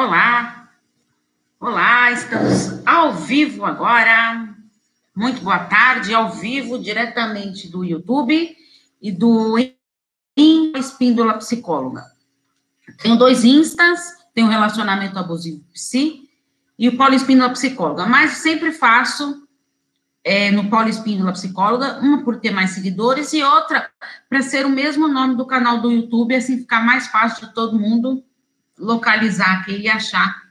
Olá, olá, estamos ao vivo agora. Muito boa tarde, ao vivo, diretamente do YouTube e do Espíndola Psicóloga. Tenho dois instas, tenho relacionamento abusivo psi e o Paulo Espíndola Psicóloga, mas sempre faço é, no Paulo Espíndola Psicóloga, uma por ter mais seguidores e outra para ser o mesmo nome do canal do YouTube, assim ficar mais fácil de todo mundo localizar aqui e achar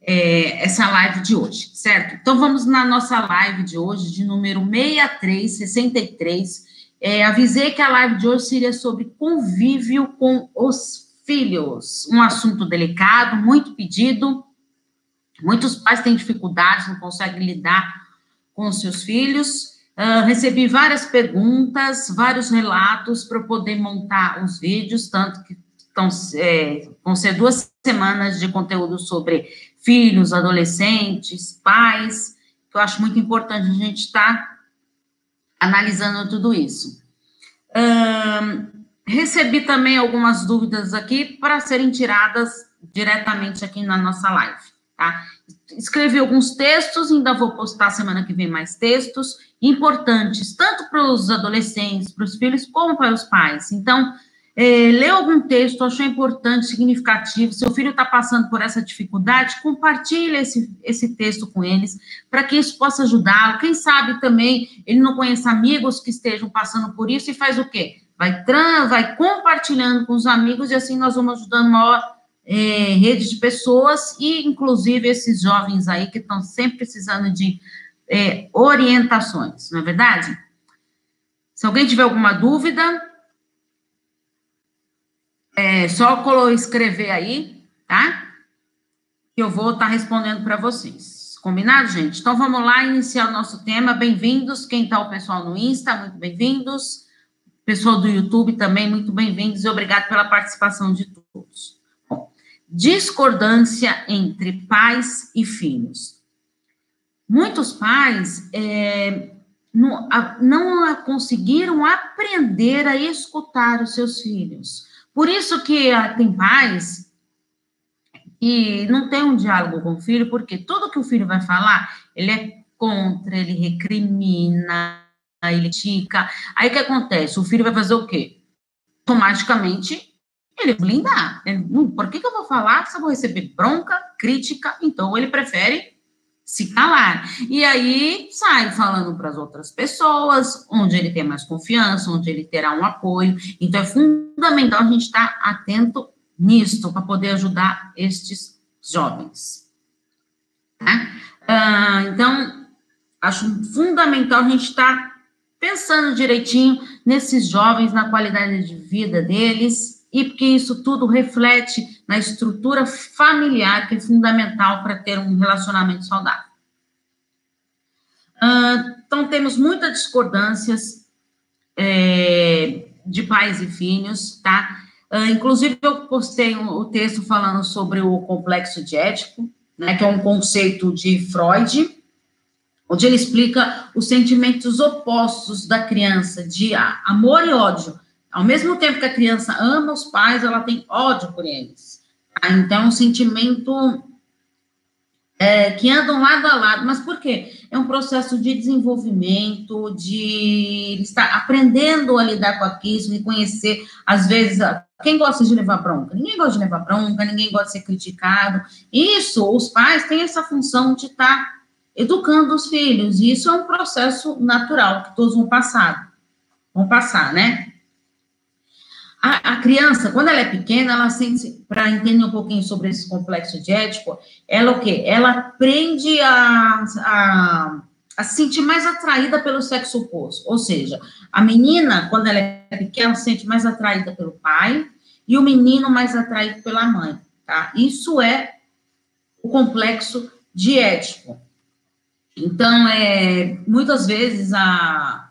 é, essa live de hoje, certo? Então, vamos na nossa live de hoje, de número 6363. É, avisei que a live de hoje seria sobre convívio com os filhos, um assunto delicado, muito pedido. Muitos pais têm dificuldades, não conseguem lidar com os seus filhos. Uh, recebi várias perguntas, vários relatos para poder montar os vídeos, tanto que estão, é, vão ser duas semanas de conteúdo sobre filhos, adolescentes, pais, que eu acho muito importante a gente estar tá analisando tudo isso. recebi também algumas dúvidas aqui para serem tiradas diretamente aqui na nossa live, tá? escrevi alguns textos, ainda vou postar semana que vem mais textos importantes, tanto para os adolescentes, para os filhos, como para os pais. Então, é, lê algum texto, achou importante, significativo, seu filho está passando por essa dificuldade, compartilhe esse, esse texto com eles, para que isso possa ajudá-lo. Quem sabe também ele não conhece amigos que estejam passando por isso e faz o quê? Vai, vai compartilhando com os amigos e assim nós vamos ajudando maior é, rede de pessoas e, inclusive, esses jovens aí que estão sempre precisando de é, orientações, não é verdade? Se alguém tiver alguma dúvida, é só escrever aí, tá? Que eu vou estar tá respondendo para vocês. Combinado, gente? Então vamos lá iniciar o nosso tema. Bem-vindos. Quem está o pessoal no Insta, muito bem-vindos. Pessoal do YouTube também, muito bem-vindos e obrigado pela participação de todos discordância entre pais e filhos. Muitos pais é, não, não conseguiram aprender a escutar os seus filhos. Por isso que ah, tem pais que não tem um diálogo com o filho, porque tudo que o filho vai falar, ele é contra, ele recrimina, ele tica. Aí o que acontece? O filho vai fazer o quê? Automaticamente ele blindar. Ele, hum, por que, que eu vou falar se eu vou receber bronca, crítica? Então, ele prefere se calar. E aí sai falando para as outras pessoas, onde ele tem mais confiança, onde ele terá um apoio. Então, é fundamental a gente estar atento nisto para poder ajudar estes jovens. Tá? Então, acho fundamental a gente estar pensando direitinho nesses jovens, na qualidade de vida deles e porque isso tudo reflete na estrutura familiar, que é fundamental para ter um relacionamento saudável. Uh, então, temos muitas discordâncias é, de pais e filhos, tá? Uh, inclusive, eu postei o um, um texto falando sobre o complexo de ético, né, que é um conceito de Freud, onde ele explica os sentimentos opostos da criança de amor e ódio ao mesmo tempo que a criança ama os pais, ela tem ódio por eles. Tá? Então, é um sentimento é, que andam lado a lado. Mas por quê? É um processo de desenvolvimento, de estar aprendendo a lidar com aquilo, de conhecer, às vezes, quem gosta de levar bronca? Ninguém gosta de levar bronca, ninguém gosta de ser criticado. Isso, os pais têm essa função de estar educando os filhos, e isso é um processo natural que todos vão passar. Vão passar, né? A, a, criança, quando ela é pequena, ela sente, para entender um pouquinho sobre esse complexo de ético, ela o quê? Ela aprende a, a, a se sentir mais atraída pelo sexo oposto. Ou seja, a menina, quando ela é pequena, se sente mais atraída pelo pai e o menino mais atraído pela mãe, tá? Isso é o complexo de ético. Então, é, muitas vezes a,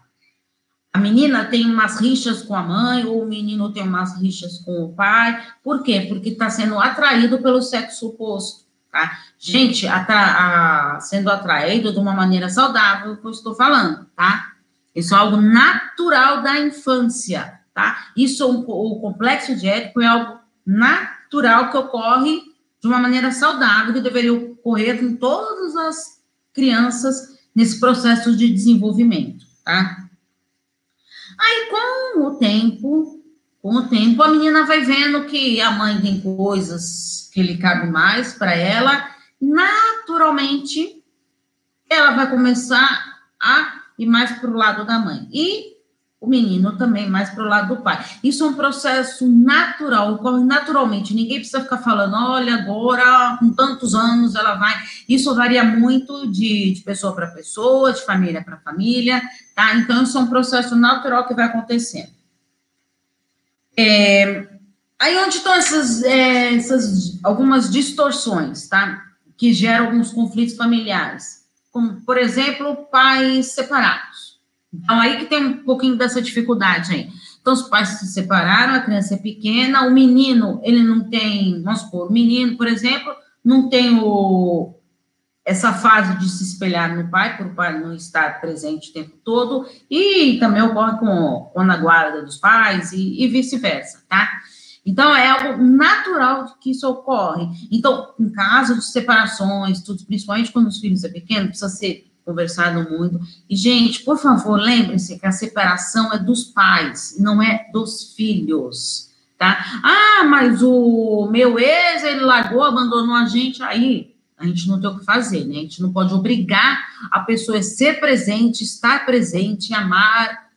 a menina tem umas rixas com a mãe, ou o menino tem umas rixas com o pai. Por quê? Porque está sendo atraído pelo sexo oposto. Tá? Gente, atra a, sendo atraído de uma maneira saudável, que eu estou falando, tá? Isso é algo natural da infância, tá? Isso, o complexo de Édipo é algo natural que ocorre de uma maneira saudável que deveria ocorrer com todas as crianças nesse processo de desenvolvimento, tá? Aí, com o tempo, com o tempo, a menina vai vendo que a mãe tem coisas que lhe cabem mais para ela, naturalmente, ela vai começar a ir mais para o lado da mãe. E o menino também mais para o lado do pai. Isso é um processo natural, ocorre naturalmente. Ninguém precisa ficar falando, olha, agora, com tantos anos, ela vai. Isso varia muito de, de pessoa para pessoa, de família para família, tá? Então, isso é um processo natural que vai acontecendo. É, aí onde estão essas, é, essas algumas distorções, tá? Que geram alguns conflitos familiares. Como, por exemplo, pais separados então, aí que tem um pouquinho dessa dificuldade aí. Então, os pais se separaram, a criança é pequena, o menino, ele não tem, vamos supor, o menino, por exemplo, não tem o, essa fase de se espelhar no pai, por o pai não estar presente o tempo todo, e também ocorre com, com a guarda dos pais e, e vice-versa, tá? Então, é algo natural que isso ocorre. Então, em caso de separações, tudo, principalmente quando os filhos são pequenos, precisa ser conversado muito. E, gente, por favor, lembrem-se que a separação é dos pais, não é dos filhos, tá? Ah, mas o meu ex, ele largou, abandonou a gente, aí a gente não tem o que fazer, né? A gente não pode obrigar a pessoa a ser presente, estar presente, amar,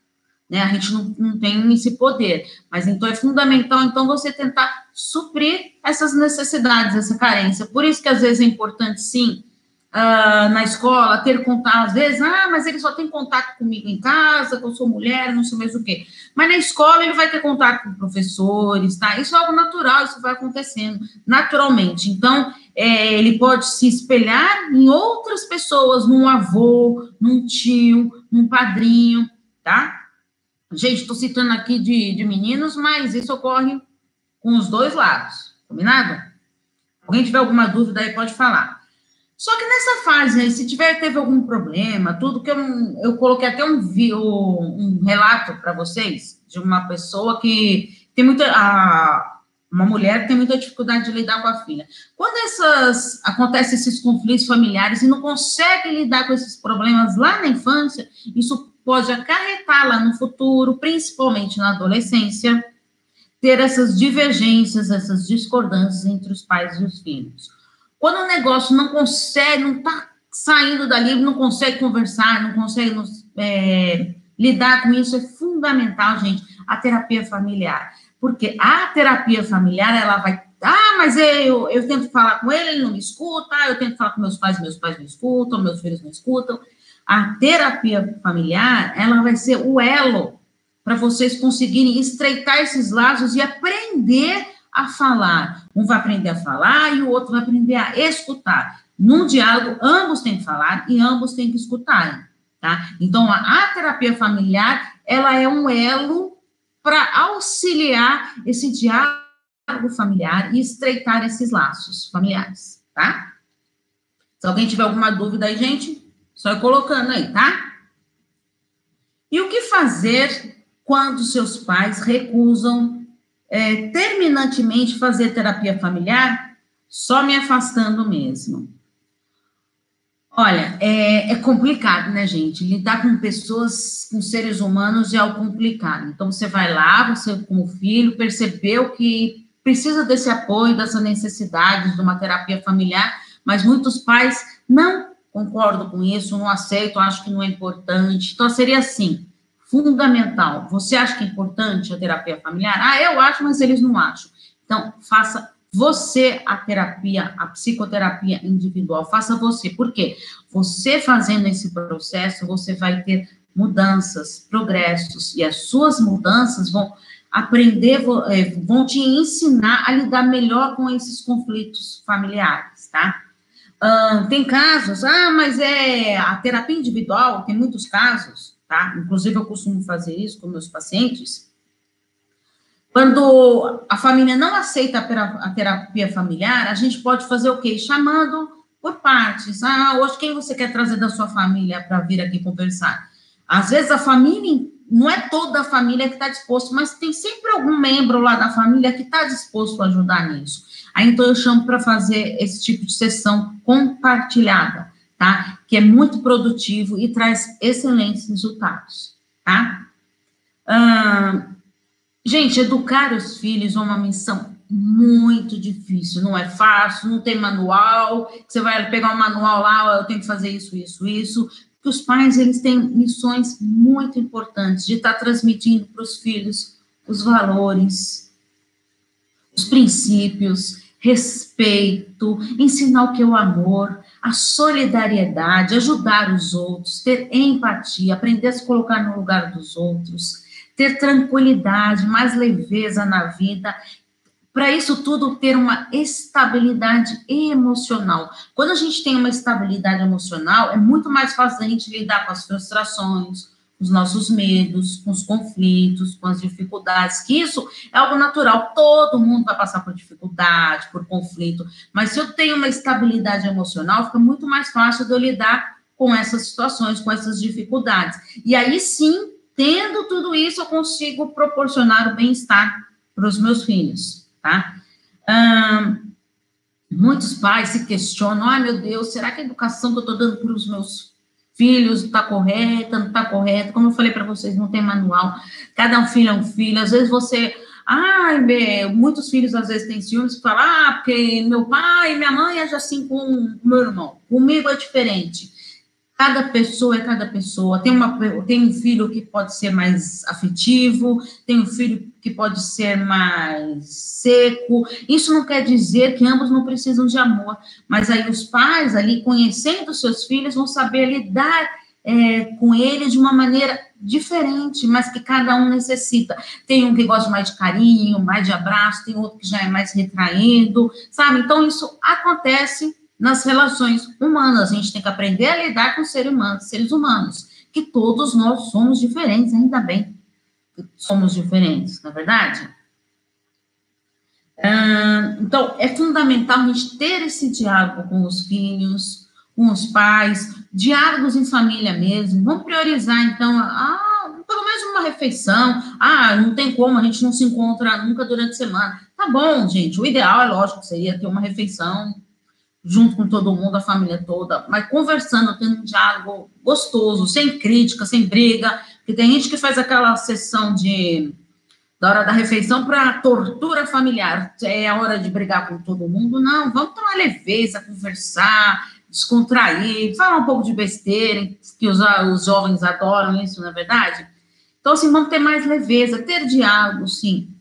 né? A gente não, não tem esse poder. Mas então é fundamental, então, você tentar suprir essas necessidades, essa carência. Por isso que às vezes é importante, sim, uh, na escola, ter contato, às vezes, ah, mas ele só tem contato comigo em casa, que eu sou mulher, não sei mais o quê. Mas na escola ele vai ter contato com professores, tá? Isso é algo natural, isso vai acontecendo naturalmente. Então, é, ele pode se espelhar em outras pessoas, num avô, num tio, num padrinho, tá? Gente, estou citando aqui de, de meninos, mas isso ocorre com os dois lados, combinado? Alguém tiver alguma dúvida aí, pode falar. Só que nessa fase se tiver, teve algum problema, tudo que eu, eu coloquei até um, um relato para vocês de uma pessoa que tem muita. A, uma mulher tem muita dificuldade de lidar com a filha. Quando essas acontecem esses conflitos familiares e não consegue lidar com esses problemas lá na infância, isso pode acarretar lá no futuro, principalmente na adolescência, ter essas divergências, essas discordâncias entre os pais e os filhos. Quando o negócio não consegue, não está saindo dali, não consegue conversar, não consegue é, lidar com isso, é fundamental, gente, a terapia familiar. Porque a terapia familiar, ela vai. Ah, mas eu, eu tento falar com ele, ele não me escuta. Eu tento falar com meus pais, meus pais não escutam, meus filhos não escutam. A terapia familiar, ela vai ser o elo para vocês conseguirem estreitar esses laços e aprender a falar. Um vai aprender a falar e o outro vai aprender a escutar. Num diálogo, ambos têm que falar e ambos têm que escutar, tá? Então, a, a terapia familiar, ela é um elo para auxiliar esse diálogo familiar e estreitar esses laços familiares, tá? Se alguém tiver alguma dúvida aí, gente, só ir colocando aí, tá? E o que fazer quando seus pais recusam é, terminantemente fazer terapia familiar, só me afastando mesmo. Olha, é, é, complicado, né, gente? Lidar com pessoas, com seres humanos é algo complicado. Então, você vai lá, você, como filho, percebeu que precisa desse apoio, dessa necessidade de uma terapia familiar, mas muitos pais não concordam com isso, não aceitam, acham que não é importante. Então, seria assim: fundamental. Você acha que é importante a terapia familiar? Ah, eu acho, mas eles não acham. Então, faça você a terapia, a psicoterapia individual, faça você. Por quê? Você fazendo esse processo, você vai ter mudanças, progressos, e as suas mudanças vão aprender, é, vão te ensinar a lidar melhor com esses conflitos familiares, tá? Uh, tem casos, ah, mas é a terapia individual, tem muitos casos, tá? Inclusive, eu costumo fazer isso com meus pacientes. Quando a família não aceita a terapia familiar, a gente pode fazer o quê? Chamando por partes. Ah, hoje quem você quer trazer da sua família para vir aqui conversar? Às vezes a família não é toda a família que está disposto, mas tem sempre algum membro lá da família que está disposto a ajudar nisso. Aí então eu chamo para fazer esse tipo de sessão compartilhada, tá? Que é muito produtivo e traz excelentes resultados, tá? gente, educar os filhos é uma missão muito difícil, não é fácil, não tem manual, você vai pegar um manual lá, eu tenho que fazer isso, isso, isso, que os pais eles têm missões muito importantes de estar transmitindo para os filhos os valores, os princípios, respeito, ensinar o que é o amor, a solidariedade, ajudar os outros, ter empatia, aprender a se colocar no lugar dos outros, ter tranquilidade, mais leveza na vida para isso tudo ter uma estabilidade emocional. Quando a gente tem uma estabilidade emocional, é muito mais fácil a gente lidar com as frustrações, os nossos medos, com os conflitos, com as dificuldades, que isso é algo natural. Todo mundo vai passar por dificuldade, por conflito, mas se eu tenho uma estabilidade emocional, fica muito mais fácil de eu lidar com essas situações, com essas dificuldades. E aí sim, tendo tudo isso, eu consigo proporcionar o bem-estar para os meus filhos tá? muitos pais se questionam, ai meu Deus, será que a educação que eu estou dando para os meus filhos está correta, não está correta? Como eu falei para vocês, não tem manual, cada um filho é um filho, às vezes você, ai, meu, muitos filhos às vezes têm ciúmes e falam, ah, porque meu pai e minha mãe é assim com o meu irmão, comigo é diferente. Cada pessoa é cada pessoa. Tem, uma, tem um filho que pode ser mais afetivo, tem um filho que pode ser mais seco. Isso não quer dizer que ambos não precisam de amor, mas aí os pais, ali, conhecendo seus filhos, vão saber lidar é, com eles de uma maneira diferente, mas que cada um necessita. Tem um que gosta mais de carinho, mais de abraço, tem outro que já é mais retraído, sabe? Então, isso acontece nas relações humanas. A gente tem que aprender a lidar com seres humanos, seres humanos, que todos nós somos diferentes, ainda bem que somos diferentes, não é verdade? então, é fundamental a gente ter esse diálogo com os filhos, com os pais, diálogos em família mesmo. Vamos priorizar, então, ah, pelo menos uma refeição. Ah, não tem como, a gente não se encontra nunca durante a semana. Tá bom, gente. O ideal, é lógico, seria ter uma refeição junto com todo mundo, a família toda, mas conversando, tendo um diálogo gostoso, sem crítica, sem briga, porque tem gente que faz aquela sessão de da hora da refeição para tortura familiar, é a hora de brigar com todo mundo, não, vamos tomar leveza, conversar, descontrair, falar um pouco de besteira, que os, os jovens adoram isso, na é verdade? Então, assim, vamos ter mais leveza, ter diálogo, sim,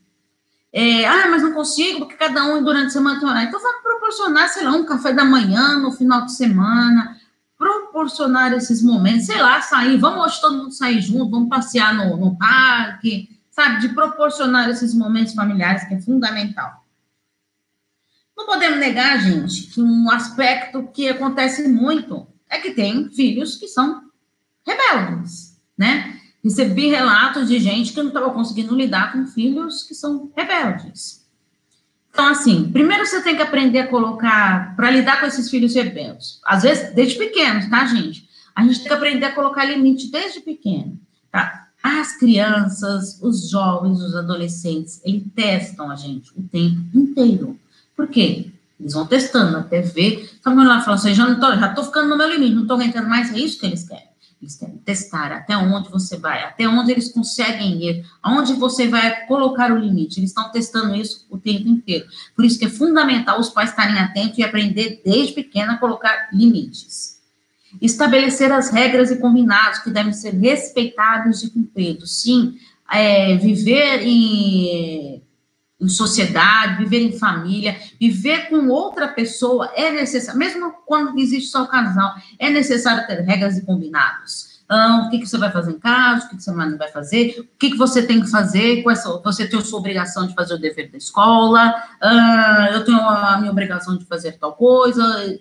é, ah, mas não consigo, porque cada um durante a semana tem horário. Então, vamos proporcionar, sei lá, um café da manhã no final de semana, proporcionar esses momentos, sei lá, sair, vamos hoje todo mundo sair junto, vamos passear no, no parque, sabe, de proporcionar esses momentos familiares, que é fundamental. Não podemos negar, gente, que um aspecto que acontece muito é que tem filhos que são rebeldes, né? Recebi relatos de gente que não estava conseguindo lidar com filhos que são rebeldes. Então, assim, primeiro você tem que aprender a colocar, para lidar com esses filhos rebeldes. Às vezes, desde pequenos, tá, gente? A gente tem que aprender a colocar limite desde pequeno, tá? As crianças, os jovens, os adolescentes, eles testam a gente o tempo inteiro. Por quê? Eles vão testando até ver. Então, quando ela fala assim, já tô, já tô ficando no meu limite, não tô aguentando mais, é isso que eles querem. Eles querem testar até onde você vai, até onde eles conseguem ir, aonde você vai colocar o limite. Eles estão testando isso o tempo inteiro. Por isso que é fundamental os pais estarem atentos e aprender desde pequena a colocar limites. Estabelecer as regras e combinados que devem ser respeitados e cumpridos. Sim, é, viver em em sociedade, viver em família, viver com outra pessoa é necessário, mesmo quando existe só o casal, é necessário ter regras e combinados. Então, o que, você vai fazer em casa, o que, você não vai fazer, o que, que você tem que fazer, essa, você tem a sua obrigação de fazer o dever da escola, uh, eu tenho a minha obrigação de fazer tal coisa,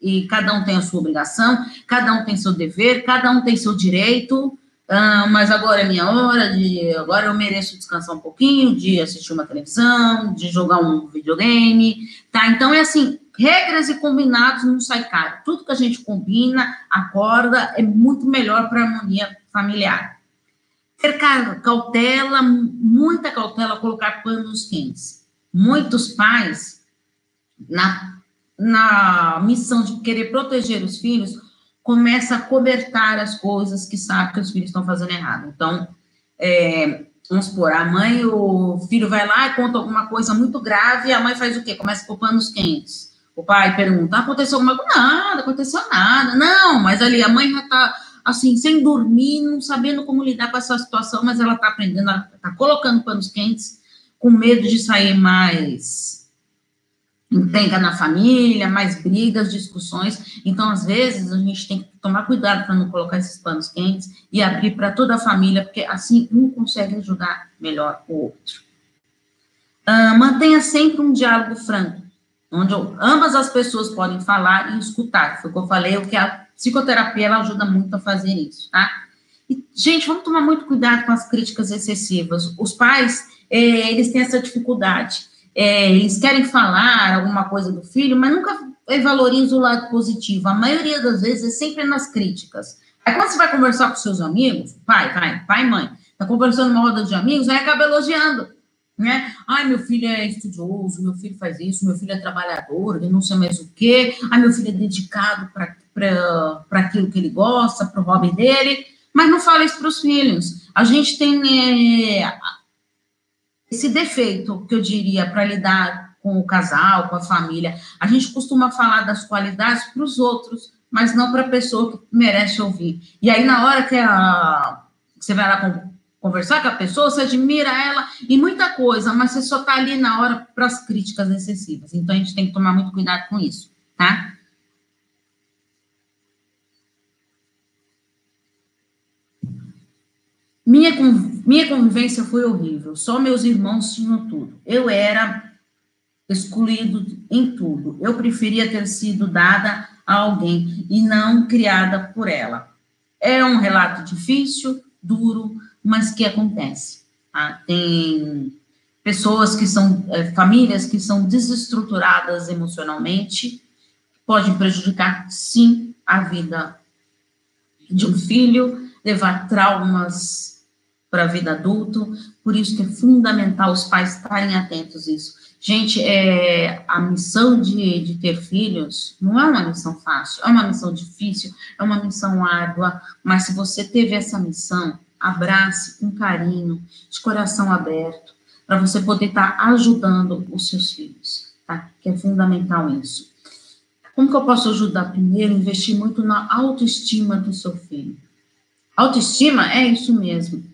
e cada um tem a sua obrigação, cada um tem seu dever, cada um tem seu direito, ah, mas agora é minha hora de. Agora eu mereço descansar um pouquinho, de assistir uma televisão, de jogar um videogame, tá? Então é assim: regras e combinados não sai caro. Tudo que a gente combina, acorda, é muito melhor para a harmonia familiar. ter cautela, muita cautela, colocar panos quentes. Muitos pais, na, na missão de querer proteger os filhos, começa a cobertar as coisas que sabe que os filhos estão fazendo errado. Então, é, vamos supor, a mãe, o filho vai lá e conta alguma coisa muito grave, e a mãe faz o quê? Começa com panos quentes. O pai pergunta, aconteceu alguma coisa? Nada, aconteceu nada. Não, mas ali a mãe já está assim, sem dormir, não sabendo como lidar com essa situação, mas ela está aprendendo, ela está colocando panos quentes, com medo de sair mais encrenca na família, mais brigas, discussões. Então, às vezes, a gente tem que tomar cuidado para não colocar esses panos quentes e abrir para toda a família, porque assim um consegue ajudar melhor o outro. Uh, mantenha sempre um diálogo franco, onde ambas as pessoas podem falar e escutar. Foi o que eu falei, o que a psicoterapia ela ajuda muito a fazer isso, tá? E, gente, vamos tomar muito cuidado com as críticas excessivas. Os pais, é, eles têm essa dificuldade é, eles querem falar alguma coisa do filho, mas nunca valorizam o lado positivo. A maioria das vezes é sempre nas críticas. Aí quando você vai conversar com seus amigos, pai, pai, pai mãe, tá conversando numa roda de amigos, aí acaba elogiando. Né? Ai, meu filho é estudioso, meu filho faz isso, meu filho é trabalhador, ele não sei mais o quê, ai, meu filho é dedicado para aquilo que ele gosta, para o hobby dele, mas não fala isso para os filhos. A gente tem é, esse defeito que eu diria para lidar com o casal, com a família, a gente costuma falar das qualidades para os outros, mas não para a pessoa que merece ouvir. E aí, na hora que, a, você vai lá conversar com a pessoa, você admira ela e muita coisa, mas você só está ali na hora para as críticas excessivas. Então, a gente tem que tomar muito cuidado com isso, tá? Minha, minha convivência foi horrível, só meus irmãos tinham tudo. Eu era excluído em tudo. Eu preferia ter sido dada a alguém e não criada por ela. É um relato difícil, duro, mas que acontece. Tá? Tem pessoas que são, é, famílias que são desestruturadas emocionalmente, podem prejudicar, sim, a vida de um filho, levar traumas para a vida adulta, por isso que é fundamental os pais estarem atentos a isso. Gente, é, a missão de, de ter filhos não é uma missão fácil, é uma missão difícil, é uma missão árdua, mas se você teve essa missão, abrace com carinho, de coração aberto, para você poder estar tá ajudando os seus filhos, tá? Que é fundamental isso. Como que eu posso ajudar? Primeiro, investir muito na autoestima do seu filho. Autoestima é isso mesmo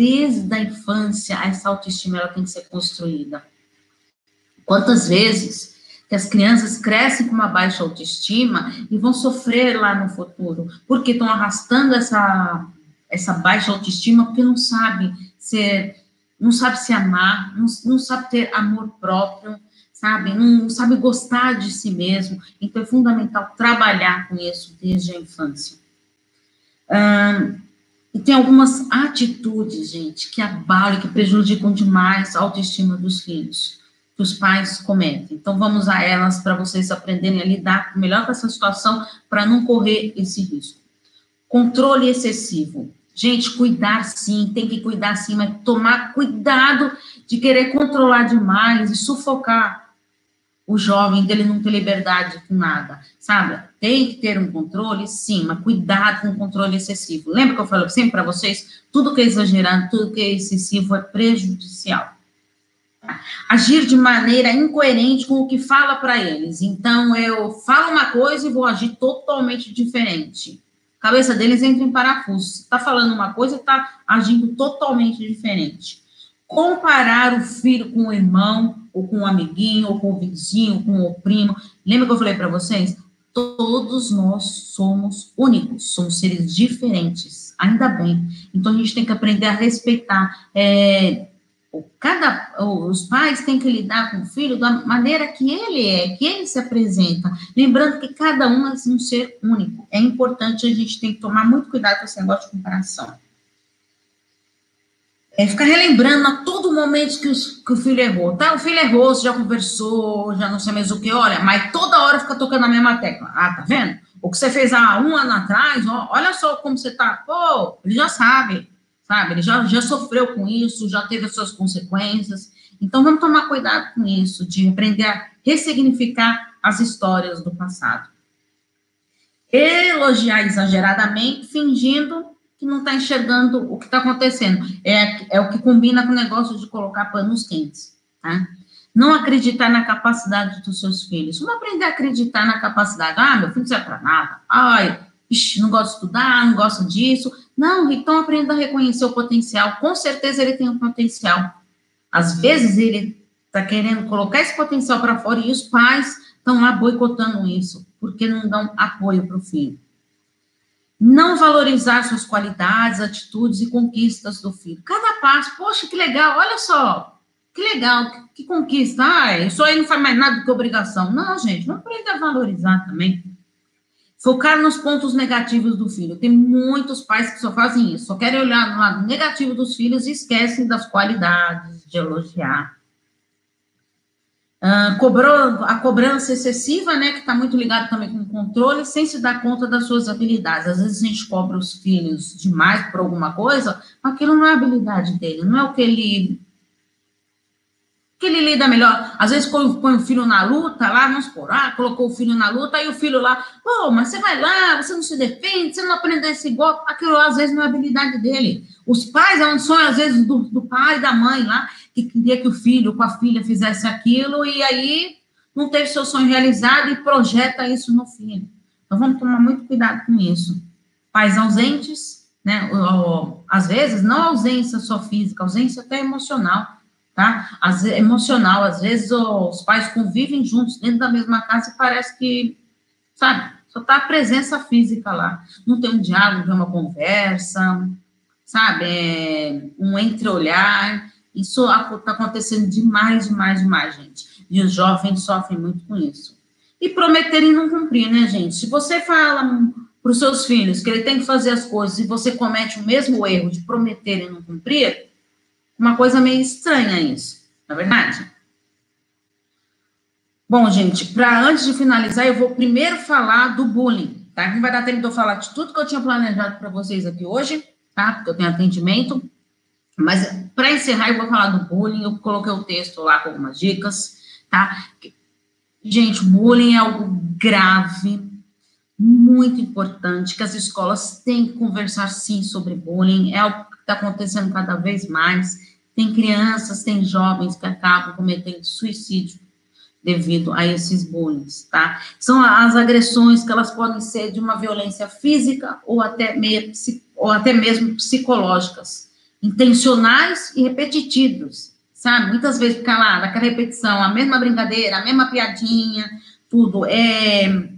desde a infância, essa autoestima ela tem que ser construída. Quantas vezes que as crianças crescem com uma baixa autoestima e vão sofrer lá no futuro, porque estão arrastando essa, essa baixa autoestima porque não sabe ser, não sabe se amar, não, não sabe ter amor próprio, sabe? Não sabe gostar de si mesmo. Então é fundamental trabalhar com isso desde a infância. Hum, e tem algumas atitudes, gente, que abalam, que prejudicam demais a autoestima dos filhos, que os pais cometem. Então, vamos a elas para vocês aprenderem a lidar melhor com essa situação, para não correr esse risco. Controle excessivo. Gente, cuidar sim, tem que cuidar sim, mas tomar cuidado de querer controlar demais e sufocar o jovem dele não ter liberdade com nada, sabe? Tem que ter um controle, sim, mas cuidado com o controle excessivo. Lembra que eu falo sempre para vocês? Tudo que é exagerado, tudo que é excessivo é prejudicial. Agir de maneira incoerente com o que fala para eles. Então, eu falo uma coisa e vou agir totalmente diferente. A cabeça deles entra em parafuso. Está falando uma coisa e está agindo totalmente diferente. Comparar o filho com o irmão, ou com um amiguinho, ou com o vizinho, com o primo. Lembra que eu falei para vocês? Todos nós somos únicos, somos seres diferentes, ainda bem. Então a gente tem que aprender a respeitar. É, cada, os pais têm que lidar com o filho da maneira que ele é, que ele se apresenta. Lembrando que cada um é um ser único. É importante, a gente tem que tomar muito cuidado com esse negócio de comparação é ficar relembrando a todo momento que, os, que, o filho errou. Tá, o filho errou, você já conversou, já não sei mais o que, olha, mas toda hora fica tocando a mesma tecla. Ah, tá vendo? O que você fez há um ano atrás, ó, olha só como você tá. Pô, ele já sabe, sabe? Ele já, já sofreu com isso, já teve as suas consequências. Então, vamos tomar cuidado com isso, de aprender a ressignificar as histórias do passado. Elogiar exageradamente, fingindo que não está enxergando o que está acontecendo. É, é o que combina com o negócio de colocar panos quentes. Tá? Não acreditar na capacidade dos seus filhos. Vamos aprender a acreditar na capacidade. Ah, meu filho não serve para nada. Ai, ixi, não gosta de estudar, não gosta disso. Não, então aprenda a reconhecer o potencial. Com certeza ele tem um potencial. Às vezes ele está querendo colocar esse potencial para fora e os pais estão lá boicotando isso, porque não dão apoio para o filho. Não valorizar suas qualidades, atitudes e conquistas do filho. Cada passo, poxa, que legal, olha só, que legal, que, que conquista. Ah, isso aí não faz mais nada do que obrigação. Não, gente, vamos aprender a valorizar também. Focar nos pontos negativos do filho. Tem muitos pais que só fazem isso, só querem olhar no lado negativo dos filhos e esquecem das qualidades, de elogiar. Uh, cobrou, a cobrança excessiva, né, que está muito ligado também com o controle, sem se dar conta das suas habilidades. Às vezes a gente cobra os filhos demais por alguma coisa, mas aquilo não é habilidade dele, não é o que ele que ele lida melhor. Às vezes põe, põe o filho na luta, lá, vamos por ah, colocou o filho na luta, aí o filho lá, pô, mas você vai lá, você não se defende, você não aprendeu esse golpe, aquilo às vezes não é habilidade dele. Os pais, é um sonho, às vezes, do, do pai da mãe lá, que queria que o filho com a filha fizesse aquilo, e aí não teve seu sonho realizado e projeta isso no filho. Então vamos tomar muito cuidado com isso. Pais ausentes, né? Às vezes, não ausência só física, ausência até emocional tá? Às, emocional, às vezes os pais convivem juntos dentro da mesma casa e parece que, sabe, só tá a presença física lá. Não tem um diálogo, não tem uma conversa, sabe? É um entreolhar. Isso está acontecendo demais, demais, demais, gente. E os jovens sofrem muito com isso. E prometerem não cumprir, né, gente? Se você fala para os seus filhos que ele tem que fazer as coisas e você comete o mesmo erro de prometer e não cumprir, uma coisa meio estranha isso, na é verdade? Bom, gente, para antes de finalizar, eu vou primeiro falar do bullying, tá? Não vai dar tempo de eu falar de tudo que eu tinha planejado para vocês aqui hoje, tá? Porque eu tenho atendimento. Mas para encerrar, eu vou falar do bullying. Eu coloquei o texto lá com algumas dicas, tá? Gente, bullying é algo grave, muito importante, que as escolas têm que conversar sim sobre bullying. É está acontecendo cada vez mais. Tem crianças, tem jovens que acabam cometendo suicídio devido a esses bullying, tá? São as agressões que elas podem ser de uma violência física ou até, meio, ou até mesmo psicológicas, intencionais e repetitivos, sabe? Muitas vezes fica lá, naquela repetição, a mesma brincadeira, a mesma piadinha, tudo. É,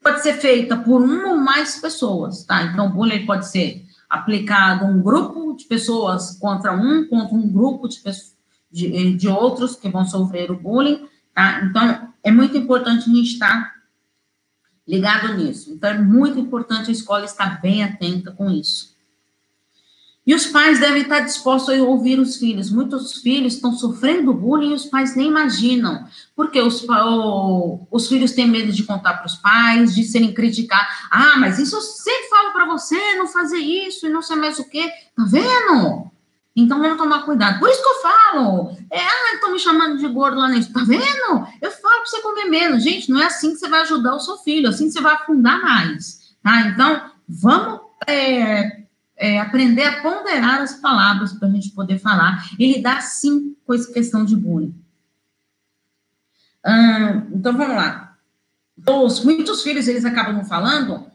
pode ser feita por uma ou mais pessoas, tá? Então, bullying pode ser aplicado um grupo de pessoas contra um, contra um grupo de, de, de outros que vão sofrer o bullying, tá? Então, é muito importante a gente estar ligado nisso. Então, é muito importante a escola estar bem atenta com isso. E os pais devem estar dispostos a ouvir os filhos. Muitos filhos estão sofrendo bullying e os pais nem imaginam. Porque os, o, os filhos têm medo de contar para os pais, de serem criticados. Ah, mas isso eu sempre falo para você, não fazer isso e não sei mais o quê. Tá vendo? Então vamos tomar cuidado. Por isso que eu falo. É, ah, estão me chamando de gordo lá nisso. Tá vendo? Eu falo para você comer menos. Gente, não é assim que você vai ajudar o seu filho, assim que você vai afundar mais. Tá? Então, vamos. É, é, aprender a ponderar as palavras para a gente poder falar e lidar sim com essa questão de bullying. Hum, então vamos lá. Os, muitos filhos eles acabam falando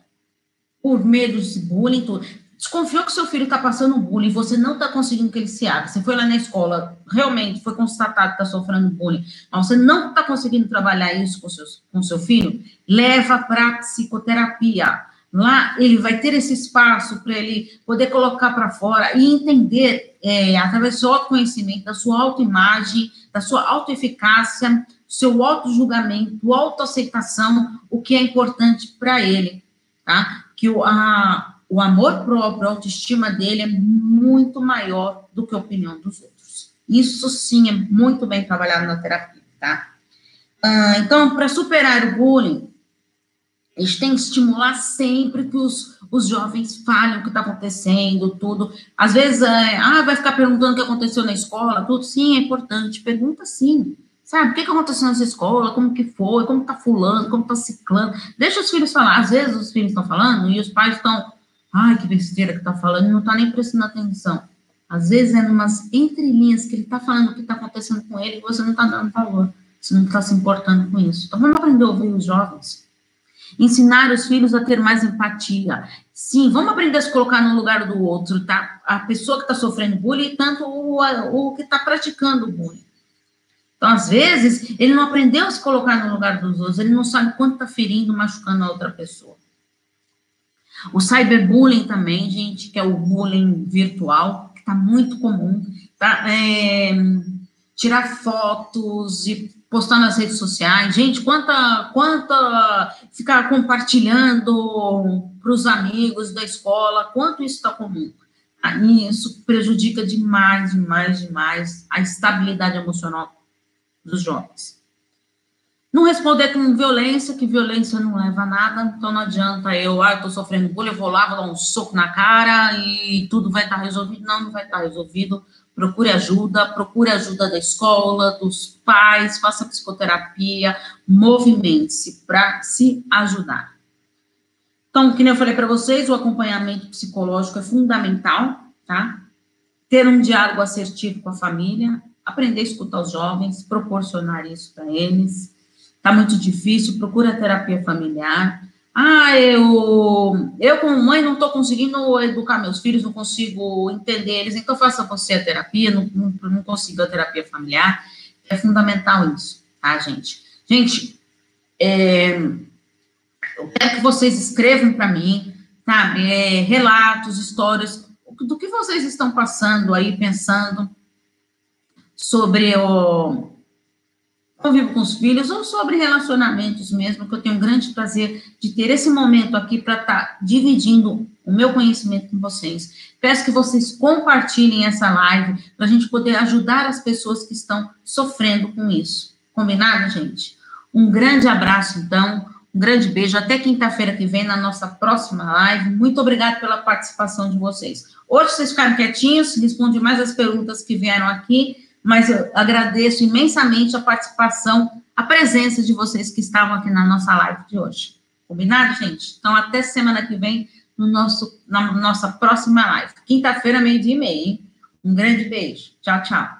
por medo de bullying. Tudo. Desconfiou que seu filho está passando bullying, você não está conseguindo que ele se abra. Você foi lá na escola, realmente foi constatado que está sofrendo bullying, mas você não está conseguindo trabalhar isso com, seus, com seu filho, leva para psicoterapia Lá ele vai ter esse espaço para ele poder colocar para fora e entender, é, através do seu autoconhecimento, da sua autoimagem, da sua autoeficácia, seu auto-julgamento, autoaceitação, o que é importante para ele, tá? Que o, a, o amor próprio, a autoestima dele é muito maior do que a opinião dos outros. Isso sim é muito bem trabalhado na terapia, tá? Ah, então, para superar o bullying, A gente tem que estimular sempre que os, os jovens falem o que está acontecendo, tudo. Às vezes, é, ah, vai ficar perguntando o que aconteceu na escola, tudo. Sim, é importante. Pergunta sim. Sabe, o que, que aconteceu nessa escola? Como que foi? Como está fulano? Como está ciclando? Deixa os filhos falar. Às vezes os filhos estão falando e os pais estão, ai, que besteira que está falando, não está nem prestando atenção. Às vezes é numas entrelinhas que ele está falando o que está acontecendo com ele e você não está dando valor. Você não está se importando com isso. Então vamos aprender a ouvir os jovens. Ensinar os filhos a ter mais empatia. Sim, vamos aprender a se colocar no lugar do outro, tá? A pessoa que está sofrendo bullying, tanto o, o que está praticando bullying. Então, às vezes, ele não aprendeu a se colocar no lugar dos outros, ele não sabe quanto está ferindo, machucando a outra pessoa. O cyberbullying também, gente, que é o bullying virtual, que está muito comum, tá? É, tirar fotos e postar nas redes sociais. Gente, quanta, quanta ficar compartilhando para os amigos da escola, quanto isso está comum. Aí isso prejudica demais, demais, demais a estabilidade emocional dos jovens. Não responder com violência, que violência não leva a nada, então não adianta eu, ah, eu sofrendo bullying, eu vou lá, vou dar um soco na cara e tudo vai estar resolvido. Não, não vai estar resolvido procure ajuda, procure ajuda da escola, dos pais, faça psicoterapia, movimente-se para se ajudar. Então, como eu falei para vocês, o acompanhamento psicológico é fundamental, tá? Ter um diálogo assertivo com a família, aprender a escutar os jovens, proporcionar isso para eles. Tá muito difícil, procura terapia familiar. Ah, eu, eu como mãe não estou conseguindo educar meus filhos, não consigo entender eles, então faça você a terapia, não, não, não consigo a terapia familiar. É fundamental isso, tá, gente? Gente, é, eu quero que vocês escrevam para mim, sabe, é, relatos, histórias, do que vocês estão passando aí, pensando sobre o convivo com os filhos ou sobre relacionamentos mesmo, que eu tenho um grande prazer de ter esse momento aqui para estar tá dividindo o meu conhecimento com vocês. Peço que vocês compartilhem essa live para a gente poder ajudar as pessoas que estão sofrendo com isso. Combinado, gente? Um grande abraço, então. Um grande beijo. Até quinta-feira que vem, na nossa próxima live. Muito obrigada pela participação de vocês. Hoje vocês ficaram quietinhos, respondi mais as perguntas que vieram aqui mas eu agradeço imensamente a participação, a presença de vocês que estavam aqui na nossa live de hoje. Combinado, gente? Então, até semana que vem, no nosso, na nossa próxima live. Quinta-feira, meio-dia e meia, hein? Um grande beijo. Tchau, tchau.